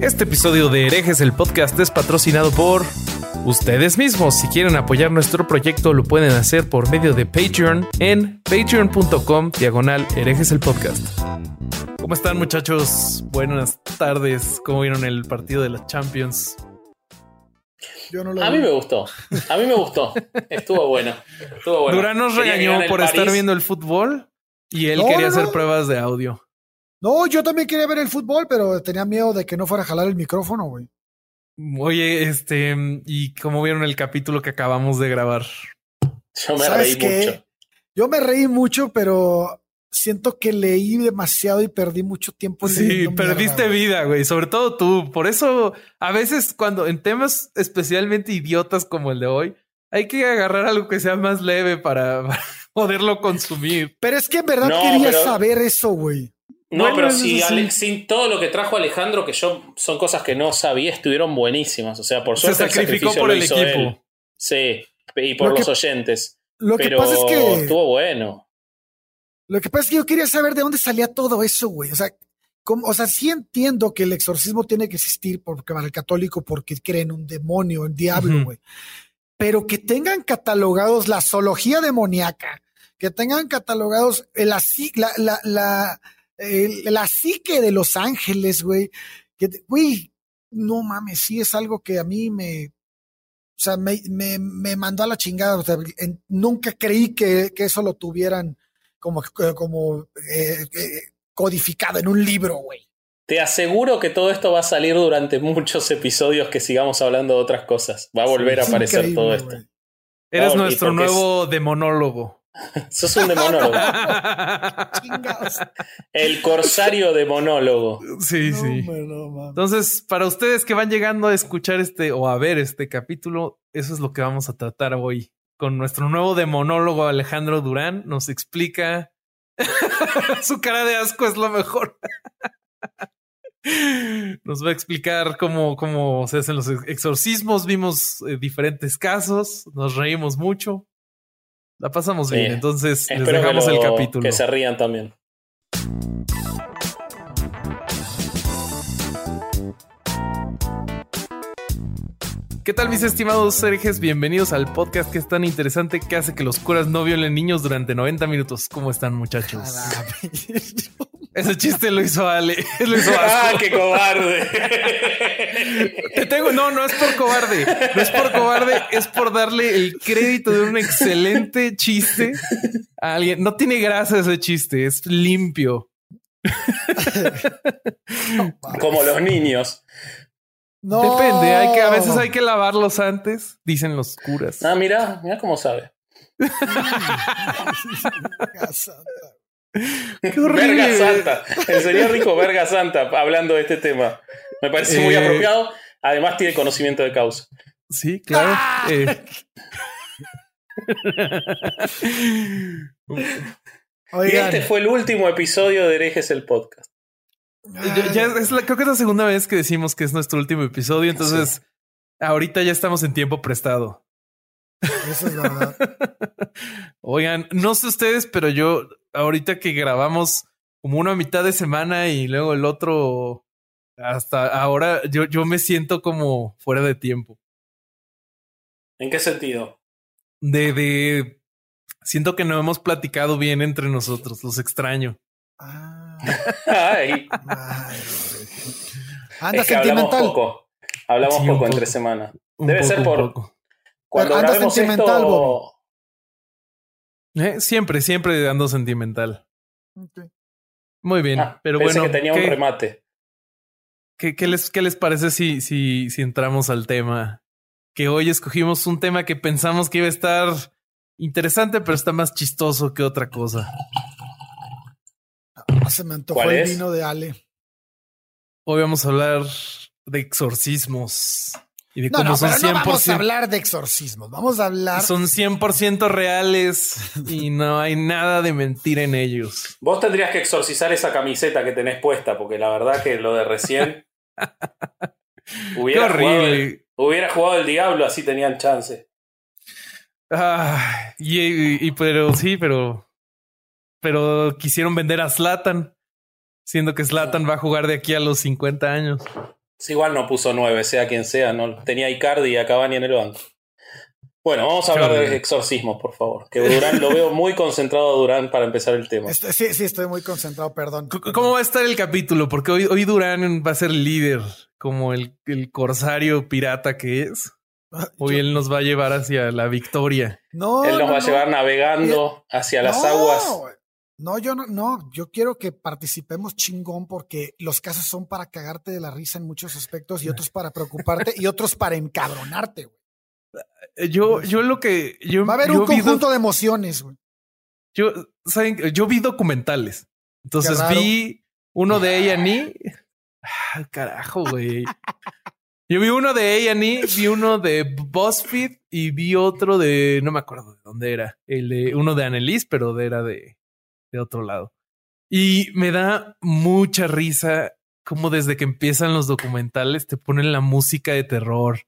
Este episodio de Herejes, el podcast, es patrocinado por ustedes mismos. Si quieren apoyar nuestro proyecto, lo pueden hacer por medio de Patreon en patreon.com diagonal herejes el podcast. ¿Cómo están muchachos? Buenas tardes. ¿Cómo vieron el partido de la Champions? Yo no lo A mí me gustó. A mí me gustó. Estuvo bueno. Estuvo bueno. Durán nos regañó por estar viendo el fútbol y él No, quería no, hacer no. pruebas de audio. No, yo también quería ver el fútbol, pero tenía miedo de que no fuera a jalar el micrófono, güey. Oye, este, ¿y cómo vieron el capítulo que acabamos de grabar? Yo me ¿Sabes reí qué? mucho. Yo me reí mucho, pero siento que leí demasiado y perdí mucho tiempo. Sí, perdiste mierda, vida, güey. Sobre todo tú. Por eso, a veces, cuando en temas especialmente idiotas como el de hoy, hay que agarrar algo que sea más leve para, para poderlo consumir. Pero es que en verdad No, quería pero- saber eso, güey. No, Bueno, pero sí. Ale- sin todo lo que trajo Alejandro, que yo son cosas que no sabía, estuvieron buenísimas. O sea, por Se suerte el sacrificó sacrificio por el equipo. él. Sí, y por Lo los que- oyentes. Lo que pero pasa es que estuvo bueno. lo que pasa es que yo quería saber de dónde salía todo eso, güey. O sea, como, o sea, sí entiendo que el exorcismo tiene que existir porque para el católico porque creen un demonio, un diablo, güey. Pero que tengan catalogados la zoología demoníaca, que tengan catalogados la, la, la, el- la psique de los ángeles, güey. Que, güey, no mames, sí es algo que a mí me, o sea, me, me, me mandó a la chingada. O sea, en- nunca creí que, que eso lo tuvieran como, como eh, eh, codificado en un libro, güey. Te aseguro que todo esto va a salir durante muchos episodios que sigamos hablando de otras cosas. Va a volver a aparecer todo esto. Eres nuestro es- nuevo demonólogo. Sos un demonólogo. El corsario demonólogo. sí, No, sí. no, mames. Entonces, para ustedes que van llegando a escuchar este o a ver este capítulo, eso es lo que vamos a tratar hoy. Con nuestro nuevo demonólogo Alejandro Durán, nos explica. Su cara de asco es lo mejor. Nos va a explicar cómo, cómo se hacen los exorcismos. Vimos eh, diferentes casos, nos reímos mucho. La pasamos Sí. bien. Entonces, les que, dejamos el lo- capítulo. que se rían también. ¿Qué tal mis estimados herejes? Bienvenidos al podcast que es tan interesante que hace que los curas no violen niños durante 90 minutos. ¿Cómo están muchachos? Ese chiste lo hizo Ale. Lo hizo ¡Ah, qué cobarde! Te tengo, no, no es por cobarde. No es por cobarde, es por darle el crédito de un excelente chiste a alguien. No tiene grasa ese chiste, es limpio. Como los niños. No. Depende, hay que, a veces hay que lavarlos antes, dicen los curas. Ah, mira, mira cómo sabe. Qué horrible. Verga Santa. El señor Rico Verga Santa hablando de este tema. Me parece muy Eh, apropiado. Además tiene conocimiento de causa. Sí, claro. ¡Ah! Eh, Y este fue el último episodio de Herejes el Podcast. ya- ya es la- creo que es la segunda vez que decimos que es nuestro último episodio, entonces ahorita ya estamos en tiempo prestado. Eso es verdad. Oigan, no sé ustedes, pero yo ahorita que grabamos como una mitad de semana y luego el otro hasta ahora, yo, yo me siento como fuera de tiempo. ¿En qué sentido? De, de siento que no hemos platicado bien entre nosotros, los extraño. Ah, Ay, ay. Anda es que hablamos sentimental. poco. Hablamos Sí, un poco poco. entre semana. Debe poco, ser por- poco. Cuando Anda sentimental, esto, Bobby. Eh, siempre, siempre ando sentimental. Muy bien, Ah, pero pensé bueno, que tenía ¿qué, un remate. qué- qué les, qué les parece si, si, si entramos al tema? Que hoy escogimos un tema que pensamos que iba a estar interesante, pero está más chistoso que otra cosa. Ah, se me antojó ¿Cuál el es? vino de Ale. Hoy vamos a hablar de exorcismos y de No, cómo no, son pero no vamos 100%, a hablar de exorcismos. Vamos a hablar. son 100% reales y no hay nada de mentira en ellos. Vos tendrías que exorcizar esa camiseta que tenés puesta, porque la verdad que lo de recién. Qué hubiera, jugado el, horrible. hubiera jugado el diablo, así tenían chance. Ah, y, y- y- pero sí, pero pero quisieron vender a Slatan, siendo que Slatan va a jugar de aquí a los 50 años. Si igual no puso nueve, sea quien sea, no tenía Icardi y a Cavani en el banco. Bueno, vamos a hablar de exorcismos, por favor. Que Durán lo veo muy concentrado a Durán para empezar el tema. sí, sí, estoy muy concentrado, perdón. ¿Cómo va a estar el capítulo? Porque hoy, hoy Durán va a ser líder, como el, el corsario pirata que es. Ah, hoy él nos va a llevar hacia la victoria. No. Él nos va a llevar navegando hacia las aguas. No, yo no, no, yo quiero que participemos chingón porque los casos son para cagarte de la risa en muchos aspectos y otros para preocuparte y otros para encabronarte, güey. Eh, yo, yo lo que. Yo, Va a haber un conjunto de emociones, güey. Yo, ¿saben? Yo vi documentales. Entonces vi uno de A&E. Ah, carajo, güey. Yo vi uno de A&E, vi uno de BuzzFeed y vi otro de... No me acuerdo de dónde era. El de, uno de Annelies, pero era de, de otro lado. Y me da mucha risa como desde que empiezan los documentales te ponen la música de terror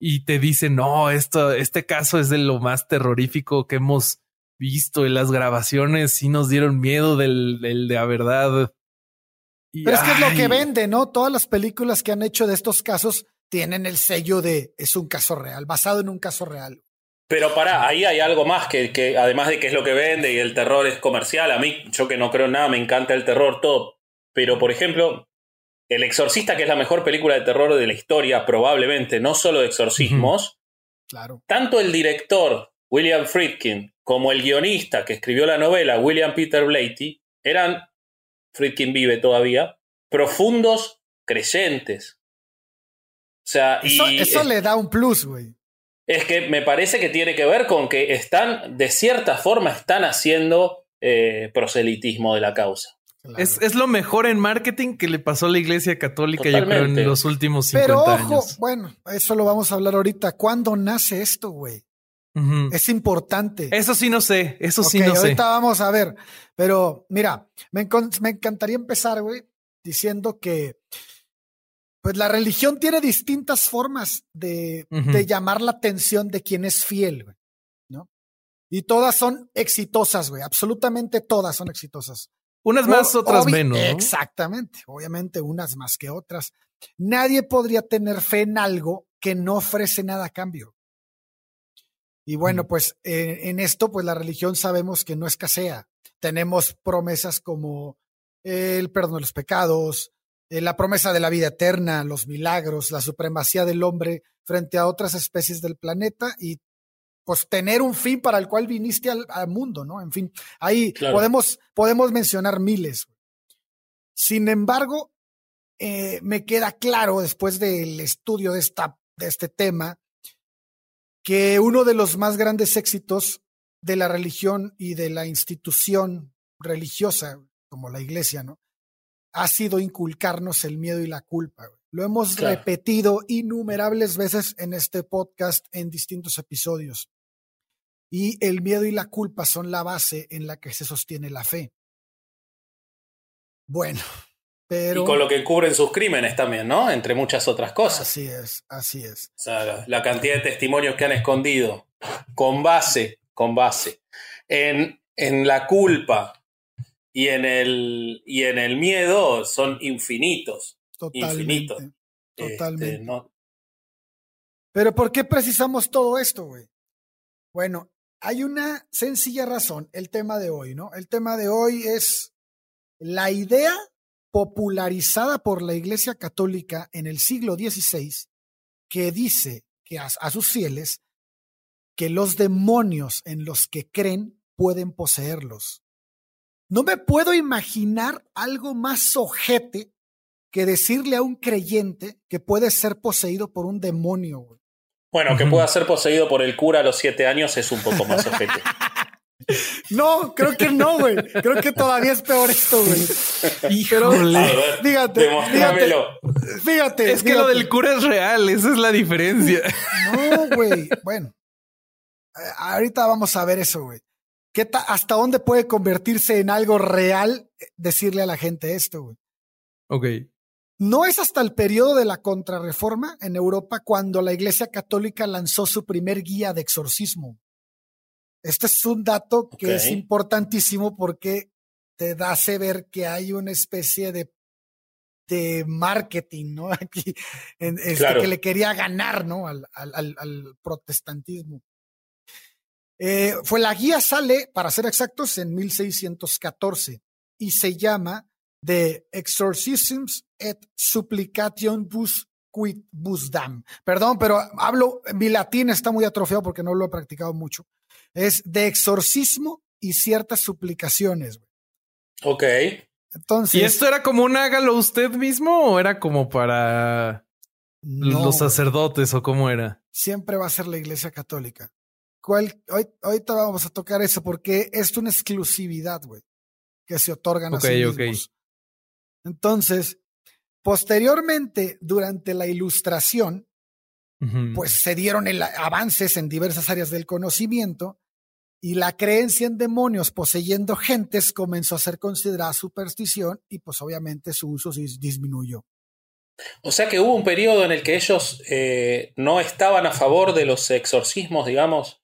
y te dicen, no, esto, este caso es de lo más terrorífico que hemos visto en las grabaciones sí nos dieron miedo del, del de la verdad. Pero es que es lo que vende, ¿no? Todas las películas que han hecho de estos casos tienen el sello de es un caso real, basado en un caso real. Pero para, ahí hay algo más que, que, además de que es lo que vende y el terror es comercial, a mí, yo que no creo en nada, me encanta el terror, todo. Pero, por ejemplo, el Exorcista, que es la mejor película de terror de la historia, probablemente, no solo de exorcismos. Claro. Tanto el director, William Friedkin, como el guionista que escribió la novela, William Peter Blatty, eran, Friedkin vive todavía, profundos creyentes. O sea, eso, y, eso le da un plus, güey. Es que me parece que tiene que ver con que están, de cierta forma, están haciendo eh, proselitismo de la causa. Es, lo mejor en marketing que le pasó a la iglesia católica, yo creo, en los últimos 50 Pero ojo, bueno, eso lo vamos a hablar ahorita. ¿Cuándo nace esto, güey? Es importante. Eso sí no sé, eso sí no sé. Ahorita vamos a ver. Pero mira, me, encantaría empezar, güey, diciendo que pues la religión tiene distintas formas de, de llamar la atención de quien es fiel, güey, ¿no? Y todas son exitosas, güey, absolutamente todas son exitosas. Unas más, otras menos. Exactamente, obviamente unas más que otras. Nadie podría tener fe en algo que no ofrece nada a cambio. Y bueno, pues eh, en esto, pues la religión sabemos que no escasea. Tenemos promesas como el perdón de los pecados, eh, la promesa de la vida eterna, los milagros, la supremacía del hombre frente a otras especies del planeta y pues tener un fin para el cual viniste al, mundo, ¿no? En fin, ahí podemos, podemos mencionar miles. Sin embargo, eh, me queda claro después del estudio de, esta, de este tema que uno de los más grandes éxitos de la religión y de la institución religiosa, como la iglesia, ¿no? Ha sido inculcarnos el miedo y la culpa. Lo hemos repetido innumerables veces en este podcast en distintos episodios y el miedo y la culpa son la base en la que se sostiene la fe. Bueno, pero... Y con lo que cubren sus crímenes también, ¿no? Entre muchas otras cosas. Así es, así es. O sea, la, cantidad de testimonios que han escondido con base, con base, en, en la culpa y en, el, y en el miedo son infinitos. Totalmente. Infinitos. Este, totalmente. Pero ¿por qué precisamos todo esto, güey? Bueno, hay una sencilla razón, el tema de hoy, ¿no? El tema de hoy es la idea popularizada por la Iglesia Católica en el siglo XVI que dice que a, sus fieles que los demonios en los que creen pueden poseerlos. No me puedo imaginar algo más ojete que decirle a un creyente que puede ser poseído por un demonio. Bueno, que pueda ser poseído por el cura a los siete años es un poco más ojete. No, creo que no, güey. Creo que todavía es peor esto, güey. Híjole. fíjate, fíjate, fíjate. Es que lo del cura es real, esa es la diferencia. No, güey. Bueno, eh, ahorita vamos a ver eso, güey. ¿Qué ¿Hasta dónde puede convertirse en algo real eh, decirle a la gente esto, güey? Ok. No es hasta el periodo de la contrarreforma en Europa cuando la Iglesia Católica lanzó su primer guía de exorcismo. Este es un dato que es importantísimo porque te hace ver que hay una especie de de marketing, ¿no? Aquí, en, este, que le quería ganar, ¿no? Al, al, al protestantismo. Eh, fue la guía sale, para ser exactos, en 1614 y se llama The Exorcisms et Supplicationibus Quid Busdam. Perdón, pero hablo, mi latín está muy atrofiado porque no lo he practicado mucho. Es de exorcismo y ciertas suplicaciones. Ok. Entonces. ¿Y esto era como un hágalo usted mismo o era como para los sacerdotes o cómo era? Siempre va a ser la iglesia católica. ¿Cuál, hoy, ahorita vamos a tocar eso porque es una exclusividad, güey, que se otorgan a sí mismos. Entonces, posteriormente, durante la ilustración, pues se dieron avances en diversas áreas del conocimiento y la creencia en demonios poseyendo gentes comenzó a ser considerada superstición y pues obviamente su uso disminuyó. O sea que hubo un periodo en el que ellos eh, no estaban a favor de los exorcismos, digamos.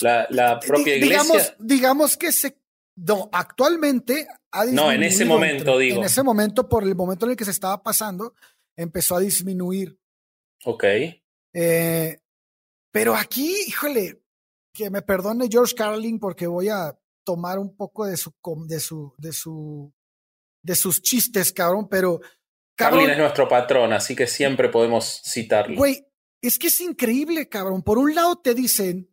La, propia iglesia. Digamos, digamos que se. No, actualmente ha No, en ese momento, digo. En ese momento, por el momento en el que se estaba pasando, empezó a disminuir. Ok. Eh, pero aquí, híjole, que me perdone George Carlin porque voy a tomar un poco de su, de su, de su, de sus chistes, cabrón, pero. Carlin es nuestro patrón, así que siempre podemos citarlo. Güey, es que es increíble, cabrón. Por un lado te dicen,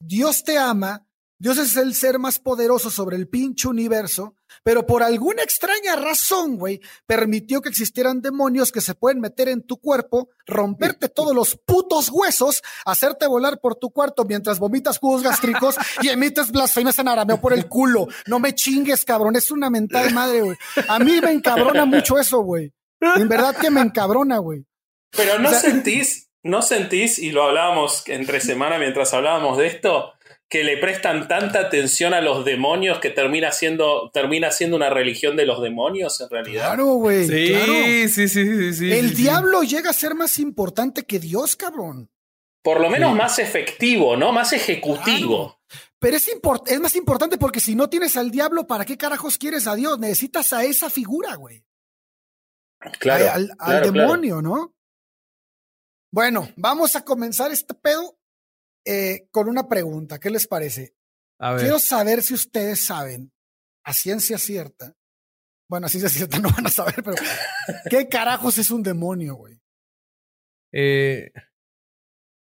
Dios te ama, Dios es el ser más poderoso sobre el pinche universo, pero por alguna extraña razón, güey, permitió que existieran demonios que se pueden meter en tu cuerpo, romperte todos los putos huesos, hacerte volar por tu cuarto mientras vomitas jugos gástricos y emites blasfemias en arameo por el culo. No me chingues, cabrón, es una mental madre, güey. A mí me encabrona mucho eso, güey. En verdad que me encabrona, güey. Pero no sentís ¿No sentís, y lo hablábamos entre semana mientras hablábamos de esto, que le prestan tanta atención a los demonios que termina siendo, termina siendo una religión de los demonios en realidad? Claro, güey. Sí, sí, sí, sí, El diablo llega a ser más importante que Dios, cabrón. Por lo menos más efectivo, ¿no? Más ejecutivo. Pero es, es más importante porque si no tienes al diablo, ¿para qué carajos quieres a Dios? Necesitas a esa figura, güey. Claro. Al, demonio, ¿no? Bueno, vamos a comenzar este pedo eh, con una pregunta. ¿Qué les parece? Quiero saber si ustedes saben, a ciencia cierta, bueno, a ciencia cierta no van a saber, pero ¿qué carajos es un demonio, güey? Eh,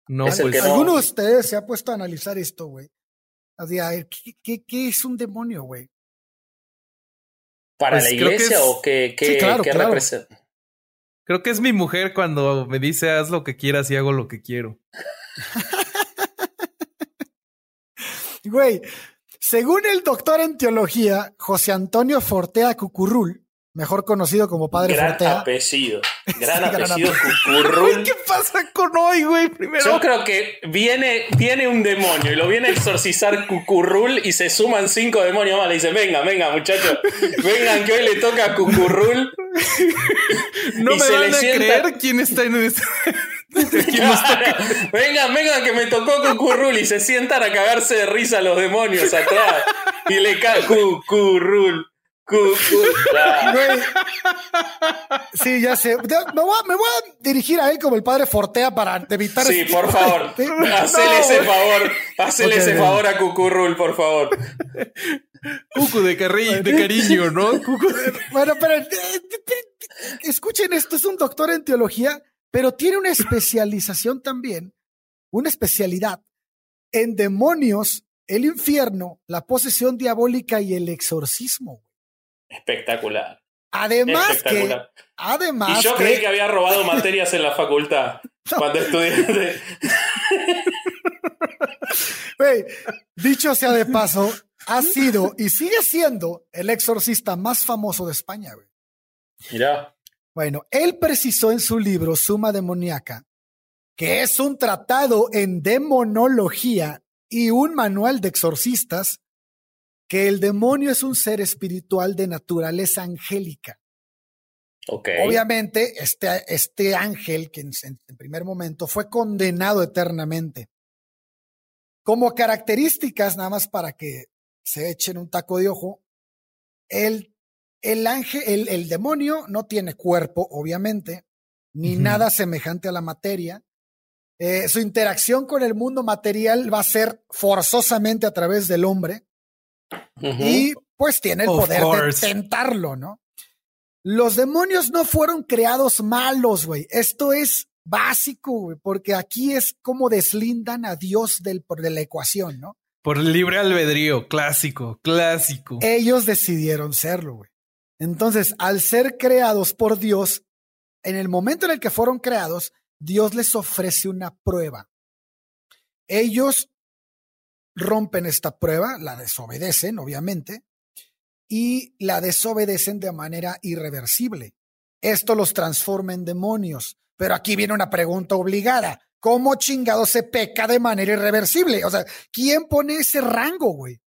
no, pues, ¿Alguno de ustedes se ha puesto a analizar esto, güey? A ver, ¿qué, qué, es un demonio, güey? ¿Para pues la iglesia o qué, qué, qué representa? Creo que es mi mujer cuando me dice haz lo que quieras y hago lo que quiero. Güey, según el doctor en teología José Antonio Fortea Cucurrul, mejor conocido como Padre gran Fortea. Apellido, gran apellido Cucurrul. ¿Qué pasa con hoy, güey? Primero. Yo creo que viene, viene un demonio y lo viene a exorcizar Cucurrul y se suman cinco demonios más. Le dicen, venga, venga, muchachos, vengan que hoy le toca a Cucurrul. No me van a creer quién está en este... venga, venga, que me tocó Cucurrul y se sientan a cagarse de risa los demonios atrás. Y le cae Cucurrul. Sí, ya sé. Me voy, a, dirigir a él como el padre Fortea para evitar. Sí, por favor. Hacele ese favor. Hacele ese favor a Cucurrul, por favor. Cucu de, de cariño, ¿no? Bueno, pero eh, escuchen esto, es un doctor en teología, pero tiene una especialización también, una especialidad en demonios, el infierno, la posesión diabólica y el exorcismo. Espectacular. Además que. Además. Y yo creí que había robado materias en la facultad cuando estudié. dicho sea de paso, ha sido y sigue siendo el exorcista más famoso de España, güey. Mira. Bueno, él precisó en su libro Suma Demoníaca, que es un tratado en demonología y un manual de exorcistas, que el demonio es un ser espiritual de naturaleza angélica. Okay. Obviamente, este, este ángel, que en, en, primer momento fue condenado eternamente. Como características, nada más para que se echen un taco de ojo, él el ángel, el, el demonio no tiene cuerpo, obviamente, ni nada semejante a la materia. Eh, su interacción con el mundo material va a ser forzosamente a través del hombre Y pues tiene el Of poder de tentarlo, ¿no? Los demonios no fueron creados malos, güey. Esto es básico, güey, porque aquí es como deslindan a Dios del, por- de la ecuación, ¿no? Por libre albedrío, clásico, clásico. Ellos decidieron serlo, güey. Entonces, al ser creados por Dios, en el momento en el que fueron creados, Dios les ofrece una prueba. Ellos rompen esta prueba, la desobedecen, obviamente, y la desobedecen de manera irreversible. Esto los transforma en demonios. Pero aquí viene una pregunta obligada. ¿Cómo chingado se peca de manera irreversible? O sea, ¿quién pone ese rango, güey?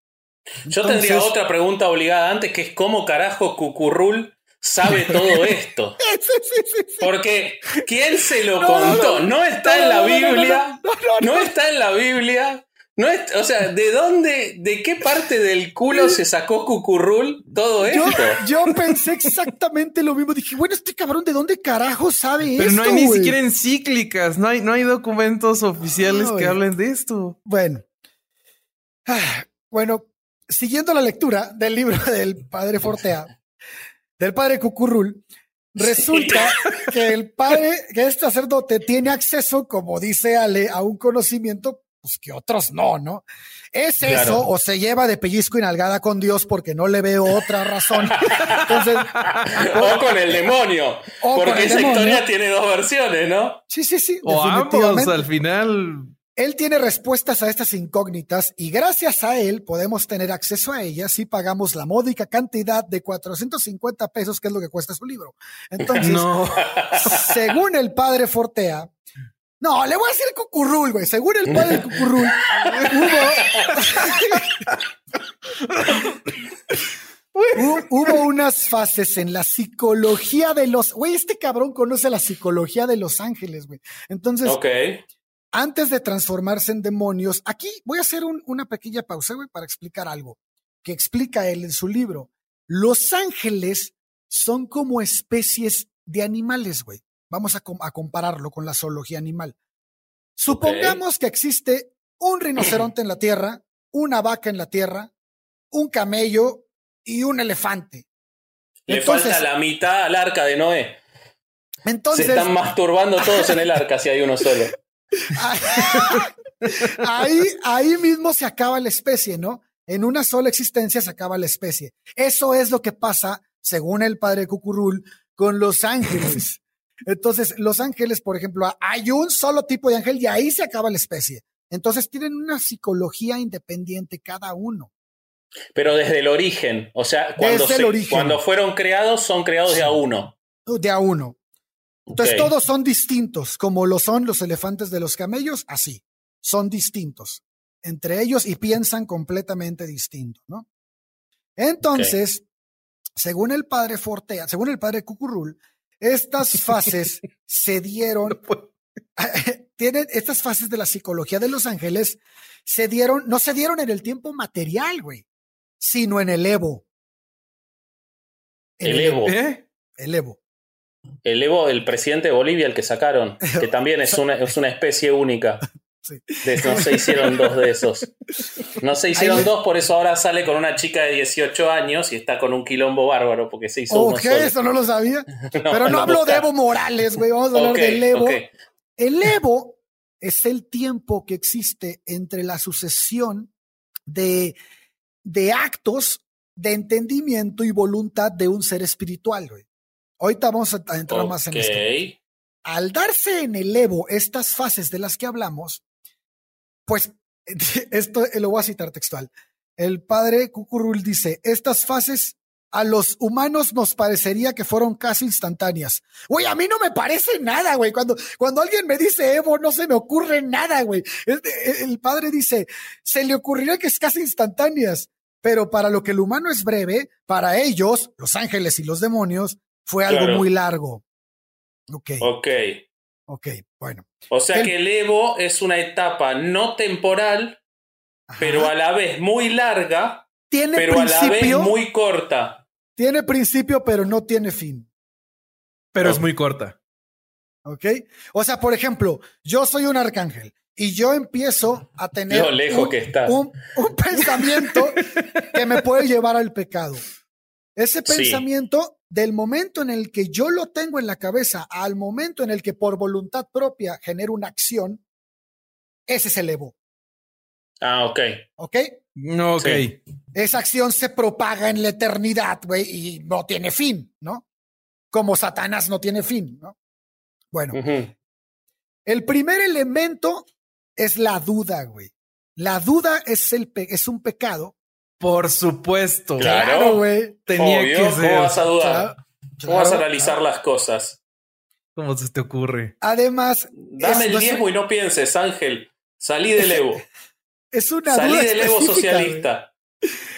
Yo tendría otra pregunta obligada antes, que es cómo carajo Cucurrul sabe todo esto. Sí, sí, sí, sí. Porque ¿quién se lo No, contó? no, No está en la Biblia. No está en la Biblia. No es, o sea, ¿de dónde, de qué parte del culo se sacó Cucurrul todo esto? yo pensé exactamente lo mismo. Dije, bueno, este cabrón, ¿de dónde carajo sabe Pero esto? no hay ni siquiera encíclicas, no hay, no hay documentos oficiales que hablen de esto. Bueno. Ah, Bueno, siguiendo la lectura del libro del padre Fortea, del padre Cucurrul, resulta que el padre, que este sacerdote tiene acceso, como dice Ale, a un conocimiento pues que otros no, ¿no? ¿Es Claro. eso o se lleva de pellizco y nalgada con Dios porque no le veo otra razón? Entonces, O con el demonio. Porque el esa demonio. historia tiene dos versiones, ¿no? sí, sí, sí, O ambos, al final. Él tiene respuestas a estas incógnitas y gracias a él podemos tener acceso a ellas si pagamos la módica cantidad de 450 pesos, que es lo que cuesta su libro. Entonces, No. según el padre Fortea, no, le voy a decir Cucurrul, güey. Según el padre Cucurrul, hubo, Hu- hubo unas fases en la psicología de los, güey, este cabrón conoce la psicología de los ángeles, güey. Entonces, antes de transformarse en demonios, aquí voy a hacer un- una pequeña pausa, güey, para explicar algo que explica él en su libro. Los ángeles son como especies de animales, güey. Vamos a, com- a compararlo con la zoología animal. Supongamos que existe un rinoceronte en la Tierra, una vaca en la Tierra, un camello y un elefante. Le Entonces- falta la mitad al arca de Noé. Entonces, Se están masturbando todos en el arca si hay uno solo. ahí, ahí mismo se acaba la especie, ¿no? En una sola existencia se acaba la especie. Eso es lo que pasa, según el padre Cucurul, con los ángeles. Entonces, los ángeles, por ejemplo, hay un solo tipo de ángel y ahí se acaba la especie. Entonces, tienen una psicología independiente cada uno. Pero desde el origen. O sea, cuando, Desde el se- origen. cuando fueron creados, son creados de a uno. De a uno. Entonces, todos son distintos, como lo son los elefantes de los camellos, así. Son distintos entre ellos y piensan completamente distinto, ¿no? Entonces, según el padre Fortea, según el padre Cucurrul, estas fases se dieron, tienen estas fases de la psicología de los ángeles, se dieron, no se dieron en el tiempo material, güey, sino en el Evo. En El Evo. ¿Eh? El Evo. El Evo, el presidente de Bolivia, el que sacaron, que también es una, es una especie única. Sí. De- no se hicieron dos de esos. No se hicieron Ahí- dos, por eso ahora sale con una chica de 18 años y está con un quilombo bárbaro, porque se hizo uno Ok, solo. eso no lo sabía. No, Pero no, hablo de. Evo Morales, güey. Vamos a hablar Ok, del Evo. El Evo es el tiempo que existe entre la sucesión de, de actos de entendimiento y voluntad de un ser espiritual, güey. Ahorita vamos a entrar más en esto. Al darse en el Evo estas fases de las que hablamos, pues esto lo voy a citar textual. El padre Cucurul dice, estas fases a los humanos nos parecería que fueron casi instantáneas. Güey, a mí no me parece nada, güey. Cuando, cuando alguien me dice Evo, no se me ocurre nada, güey. Este, El, padre dice, se le ocurriría que es casi instantáneas, pero para lo que el humano es breve, para ellos, los ángeles y los demonios, fue algo Claro. muy largo. Ok, Ok. ok, bueno. O sea El- que el Evo es una etapa no temporal, Ajá. pero a la vez muy larga, tiene pero a la vez principio, muy corta. Tiene principio, pero no tiene fin. Pero es muy corta. ¿Ok? O sea, por ejemplo, yo soy un arcángel y yo empiezo a tener Lo lejos un, que está. un- un pensamiento que me puede llevar al pecado. Ese Sí. Del momento en el que yo lo tengo en la cabeza al momento en el que por voluntad propia genero una acción, ese es el ego. Ah, ok. ¿Ok? Ok. Sí. Esa acción se propaga en la eternidad, güey, y no tiene fin, ¿no? Como Satanás no tiene fin, ¿no? Bueno, el primer elemento es la duda, güey. La duda es, el pe- es un pecado. Por supuesto. Claro. güey. Tenía Obvio, que ¿Cómo ser. vas a dudar? Claro, ¿Cómo vas a analizar las cosas? ¿Cómo se te ocurre? Además, Dame el no diezmo y no pienses, Ángel. Salí del Evo. es una Salí duda del Evo socialista.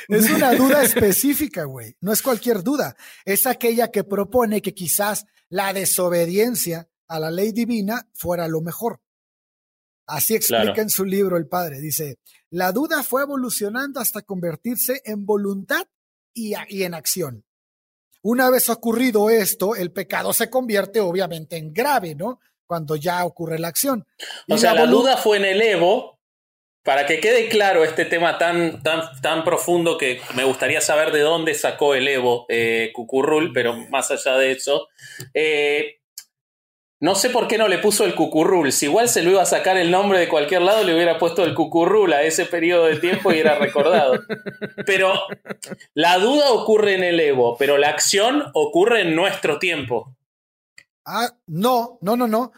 Es una duda específica, güey. No es cualquier duda. Es aquella que propone que quizás la desobediencia a la ley divina fuera lo mejor. Así explica Claro. en su libro el padre. Dice, la duda fue evolucionando hasta convertirse en voluntad y, en acción. Una vez ocurrido esto, el pecado se convierte obviamente en grave, ¿no? Cuando ya ocurre la acción. Y O sea, la duda fue en el Evo. Para que quede claro este tema tan, tan, tan profundo que me gustaría saber de dónde sacó el Evo eh, Cucurrul, pero más allá de eso, eh, no sé por qué no le puso el Cucurrul. Si igual se lo iba a sacar el nombre de cualquier lado, le hubiera puesto el Cucurrul a ese periodo de tiempo y era recordado. Pero la duda ocurre en el Evo, pero la acción ocurre en nuestro tiempo. Ah, no, no, no, no.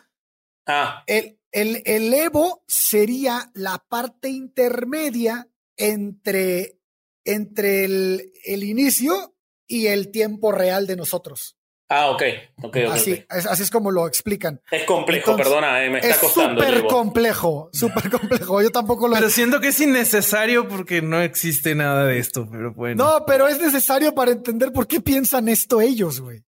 Ah, El, el, el Evo sería la parte intermedia entre, entre el, el inicio y el tiempo real de nosotros. Ah, ok, ok, ok. Así, es, así es como lo explican. Es complejo, Entonces, perdona, eh, me está Es costando súper complejo, súper complejo. Yo tampoco lo... Pero siento que es innecesario porque no existe nada de esto, pero bueno. No, pero es necesario para entender por qué piensan esto ellos, güey.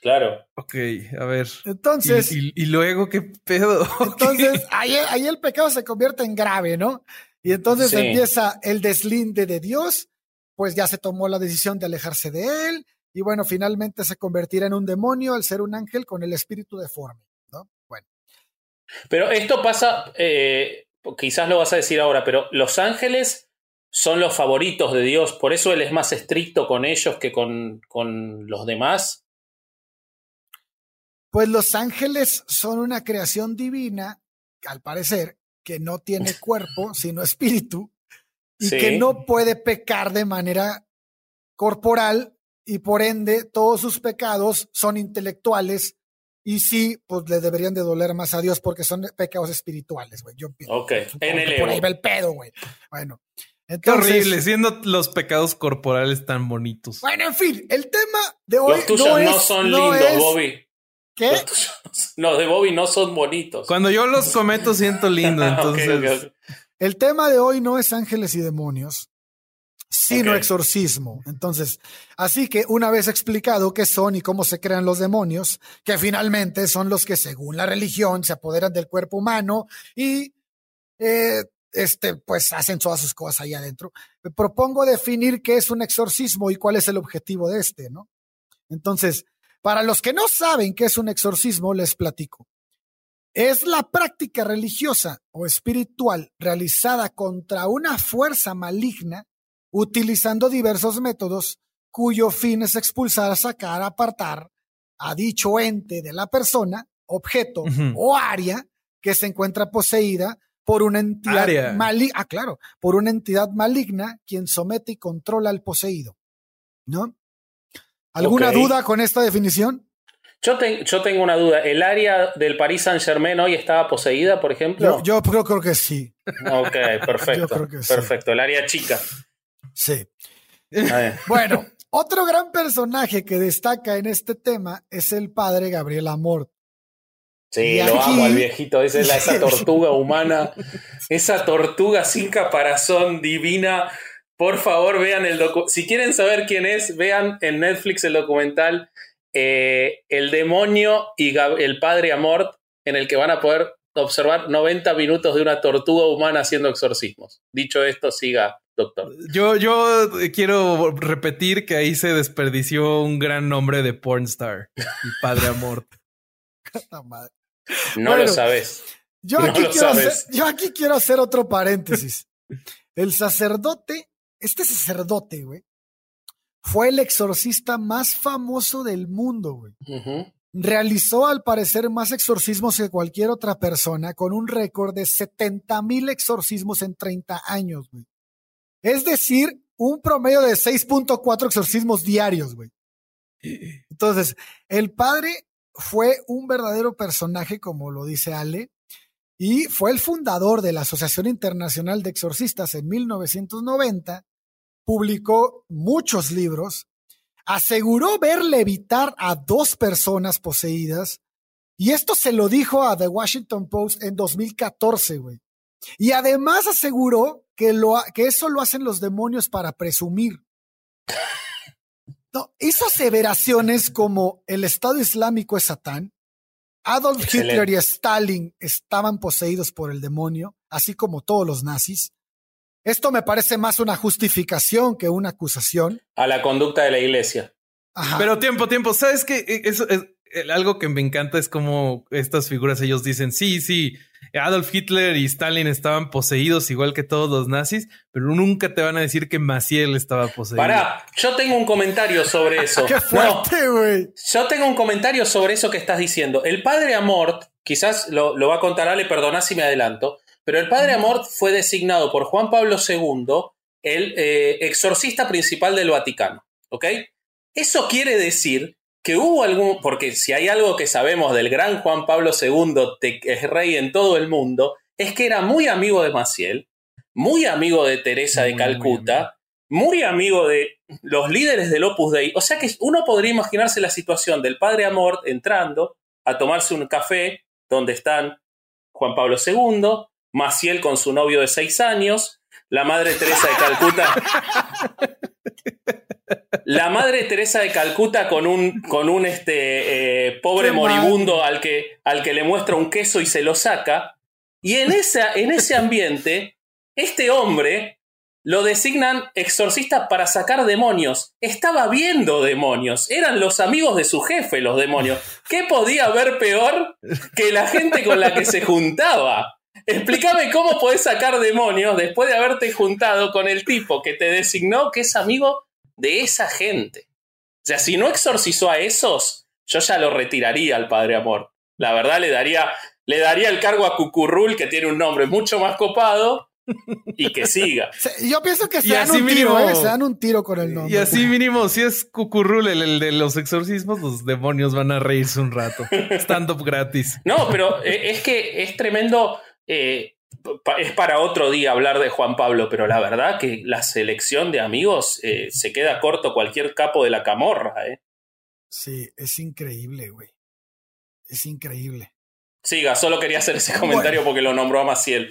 Claro. Ok, a ver. Entonces, ¿Y, y- y luego qué pedo? entonces ahí, ahí el pecado se convierte en grave, ¿no? Y entonces Sí. empieza el deslinde de Dios, pues ya se tomó la decisión de alejarse de él, y bueno, finalmente se convertirá en un demonio al ser un ángel con el espíritu deforme, ¿no? Bueno, Pero esto pasa, eh, quizás lo vas a decir ahora, pero los ángeles son los favoritos de Dios, por eso Él es más estricto con ellos que con, con los demás. pues los ángeles son una creación divina, al parecer, que no tiene cuerpo, sino espíritu, y Sí. que no puede pecar de manera corporal y por ende todos sus pecados son intelectuales y sí, pues le deberían de doler más a Dios porque son pecados espirituales, güey. Yo pienso. Ok, en el por ahí va el pedo, güey. Bueno, Qué entonces, horrible, siendo los pecados corporales tan bonitos. Bueno, en fin, el tema de hoy Los tuyos no, no, es, son no lindos, es- Bobby. ¿Qué? Los, tuyos- los de Bobby no son bonitos. Cuando yo los cometo siento lindo, entonces... El tema de hoy no es ángeles y demonios, sino exorcismo. Entonces, así que una vez explicado qué son y cómo se crean los demonios, que finalmente son los que según la religión se apoderan del cuerpo humano y eh, este, pues hacen todas sus cosas ahí adentro. Me propongo definir qué es un exorcismo y cuál es el objetivo de este, ¿no? Entonces, para los que no saben qué es un exorcismo, les platico. Es la práctica religiosa o espiritual realizada contra una fuerza maligna utilizando diversos métodos cuyo fin es expulsar, sacar, apartar a dicho ente de la persona, objeto o área que se encuentra poseída por una entidad maligna, ah, claro, por una entidad maligna quien somete y controla al poseído. ¿No? ¿Alguna duda con esta definición? Yo, te- yo tengo una duda. ¿El área del Paris Saint Germain hoy estaba poseída, por ejemplo? Yo, yo creo, creo que sí. Ok, perfecto. Yo creo que sí. Perfecto. El área chica. Sí. Bueno, otro gran personaje que destaca en este tema es el padre Gabriel Amor. Sí, lo amo al viejito. Esa es la- esa tortuga humana. Esa tortuga sin caparazón divina. Por favor, vean el documental. Si quieren saber quién es, vean en Netflix el documental eh, El demonio y Gab- el padre Amort, en el que van a poder observar 90 minutos de una tortuga humana haciendo exorcismos. Dicho esto, siga, doctor. Yo, yo quiero repetir que ahí se desperdició un gran nombre de pornstar, el padre amor. no lo sabes. Yo aquí, quiero hacer, yo aquí quiero hacer otro paréntesis. El sacerdote, este sacerdote, güey, fue el exorcista más famoso del mundo, güey. Realizó al parecer más exorcismos que cualquier otra persona, con un récord de 70 mil exorcismos en 30 años, güey. Es decir, un promedio de 6.4 exorcismos diarios, güey. Entonces, el padre fue un verdadero personaje, como lo dice Ale, y fue el fundador de la Asociación Internacional de Exorcistas en 1990, publicó muchos libros, aseguró ver levitar a dos personas poseídas, y esto se lo dijo a The Washington Post en 2014, güey. Y además aseguró que, lo, que eso lo hacen los demonios para presumir. No, hizo aseveraciones como el Estado Islámico es Satán, Adolf Hitler y Stalin estaban poseídos por el demonio, así como todos los nazis. Esto me parece más una justificación que una acusación. A la conducta de la iglesia. Pero tiempo, tiempo. ¿Sabes qué? E, eso es, algo que me encanta es como estas figuras ellos dicen, sí, sí, Adolf Hitler y Stalin estaban poseídos igual que todos los nazis, pero nunca te van a decir que Maciel estaba poseído. Pará, yo tengo un comentario sobre eso. ¡Qué fuerte, güey! yo tengo un comentario sobre eso que estás diciendo. El padre Amort, quizás lo, va a contar Ale, perdona si me adelanto, pero el padre Amort fue designado por Juan Pablo II el eh, exorcista principal del Vaticano. ¿Ok? Eso quiere decir que hubo algún, porque si hay algo que sabemos del gran Juan Pablo II, que es rey en todo el mundo, es que era muy amigo de Maciel, muy amigo de Teresa de Calcuta, muy, amigo de los líderes del Opus Dei. O sea que uno podría imaginarse la situación del padre Amort entrando a tomarse un café donde están Juan Pablo II, Maciel con su novio de seis años, la madre Teresa de Calcuta. La madre Teresa de Calcuta con un, con un este, eh, pobre moribundo al que, al que le muestra un queso y se lo saca. Y en, esa, en ese ambiente, este hombre lo designan exorcista para sacar demonios. Estaba viendo demonios. Eran los amigos de su jefe los demonios. ¿Qué podía haber peor que la gente con la que se juntaba? Explícame cómo podés sacar demonios después de haberte juntado con el tipo que te designó que es amigo de esa gente. O sea, si no exorcizó a esos, yo ya lo retiraría al Padre Amor. La verdad, le daría, le daría el cargo a Cucurrul, que tiene un nombre mucho más copado, y que siga. Yo pienso que se dan un tiro, ¿eh? se dan un tiro con el nombre. Y así mínimo, si es Cucurrul el, de los exorcismos, los demonios van a reírse un rato. Stand-up gratis. No, pero eh, es que es tremendo. Eh, es para otro día hablar de Juan Pablo, pero la verdad que la selección de amigos eh, se queda corto cualquier capo de la camorra, ¿eh? Sí, es increíble, güey. Es increíble. Siga, solo quería hacer ese comentario porque lo nombró a Maciel.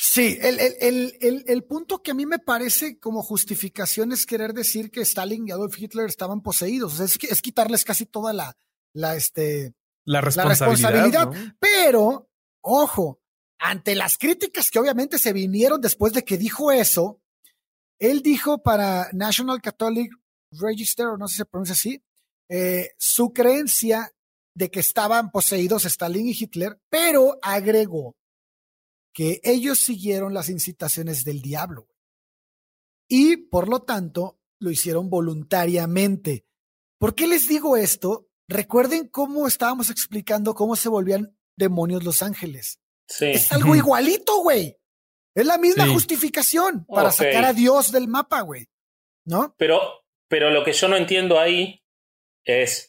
Sí, el, el, el, el, punto que a mí me parece como justificación es querer decir que Stalin y Adolf Hitler estaban poseídos. es, es quitarles casi toda la, la, este, la responsabilidad. Pero, ojo, ante las críticas que obviamente se vinieron después de que dijo eso, él dijo para National Catholic Register, o no sé si se pronuncia así, eh, su creencia de que estaban poseídos Stalin y Hitler, pero agregó que ellos siguieron las incitaciones del diablo. Y por lo tanto, lo hicieron voluntariamente. ¿Por qué les digo esto? Recuerden cómo estábamos explicando cómo se volvían demonios los ángeles. Es algo igualito, güey. Es la misma justificación para sacar a Dios del mapa, güey. ¿No? Pero, pero lo que yo no entiendo ahí es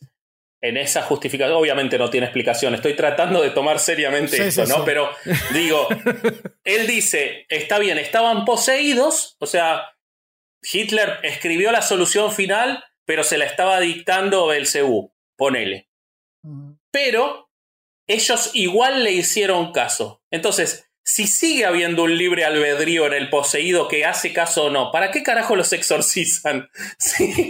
en esa justificación, obviamente no tiene explicación, estoy tratando de tomar seriamente esto, ¿no? Pero digo, él dice, está bien, estaban poseídos, o sea, Hitler escribió la solución final, pero se la estaba dictando Belcebú, ponele. Pero ellos igual le hicieron caso. Entonces, si sigue habiendo un libre albedrío en el poseído que hace caso o no, ¿para qué carajo los exorcizan?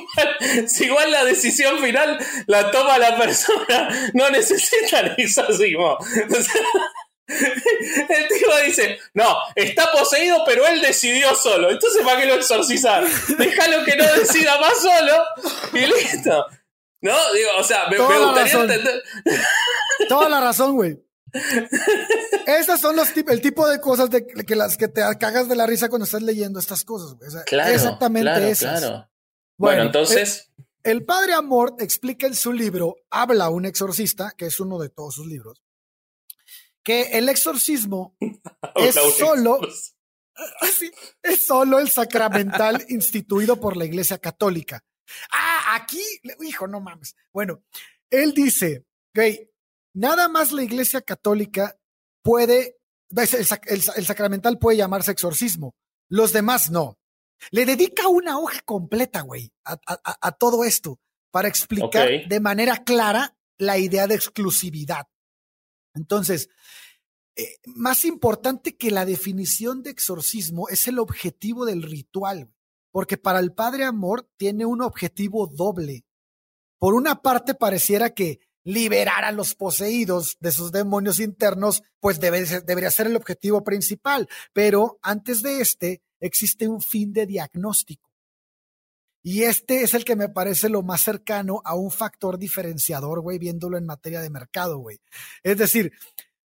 Si igual, la decisión final la toma la persona, no necesitan exorcismo. El tipo dice, no, está poseído, pero él decidió solo. Entonces, ¿para qué lo exorcizar? Déjalo que no decida más solo y listo. ¿No? Digo, o sea, me, gustaría entender. Toda la razón, güey. Esas son los el tipo de cosas de que las que te cagas de la risa cuando estás leyendo estas cosas, güey. claro, exactamente esas. Claro. Bueno, entonces. El, el, padre Amor explica en su libro, habla un exorcista, que es uno de todos sus libros, que el exorcismo es solo, es solo el sacramental instituido por la Iglesia Católica. Ah, aquí, hijo, no mames. Bueno, él dice, güey, nada más la Iglesia Católica puede, el, sacramental puede llamarse exorcismo, los demás no. Le dedica una hoja completa, güey, a, todo esto para explicar de manera clara la idea de exclusividad. Entonces, eh, más importante que la definición de exorcismo es el objetivo del ritual, porque para el Padre Amor tiene un objetivo doble. Por una parte, pareciera que liberar a los poseídos de sus demonios internos, pues debería ser el objetivo principal, pero antes de este existe un fin de diagnóstico. Y este es el que me parece lo más cercano a un factor diferenciador, güey, viéndolo en materia de mercado, güey. Es decir,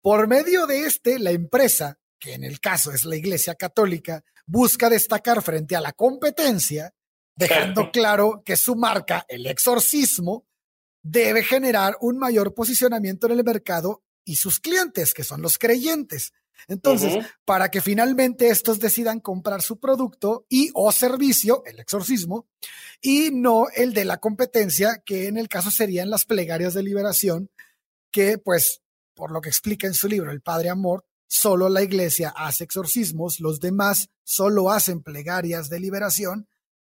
por medio de este, la empresa, que en el caso es la Iglesia Católica, busca destacar frente a la competencia, dejando claro que su marca, el exorcismo, debe generar un mayor posicionamiento en el mercado y sus clientes, que son los creyentes. Entonces, para que finalmente estos decidan comprar su producto y o servicio, el exorcismo, y no el de la competencia, que en el caso serían las plegarias de liberación, que pues, por lo que explica en su libro El Padre Amor, solo la iglesia hace exorcismos, los demás solo hacen plegarias de liberación,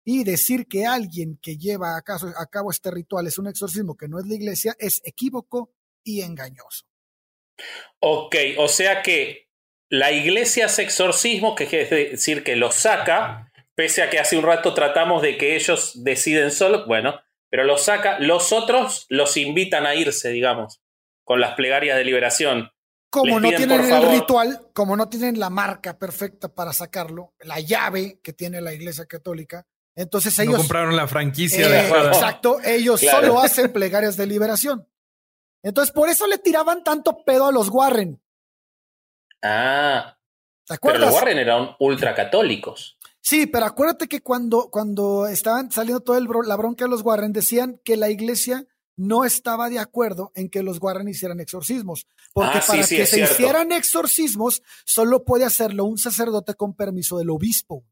y decir que alguien que lleva a, a cabo este ritual es un exorcismo que no es la iglesia es equívoco y engañoso. Ok, o sea que la iglesia hace exorcismo, que es decir, que los saca, pese a que hace un rato tratamos de que ellos deciden solo, bueno, pero los saca, los otros los invitan a irse, digamos, con las plegarias de liberación. Como no tienen el ritual, como no tienen la marca perfecta para sacarlo, la llave que tiene la iglesia católica, entonces ellos... No compraron la franquicia de eh, Exacto, ellos solo hacen plegarias de liberación. Entonces, por eso le tiraban tanto pedo a los Warren. Ah. Pero los Warren eran ultracatólicos. Sí, pero acuérdate que cuando, cuando estaban saliendo toda la bronca de los Warren, decían que la iglesia no estaba de acuerdo en que los Warren hicieran exorcismos. Porque ah, para que se hicieran exorcismos, solo puede hacerlo un sacerdote con permiso del obispo.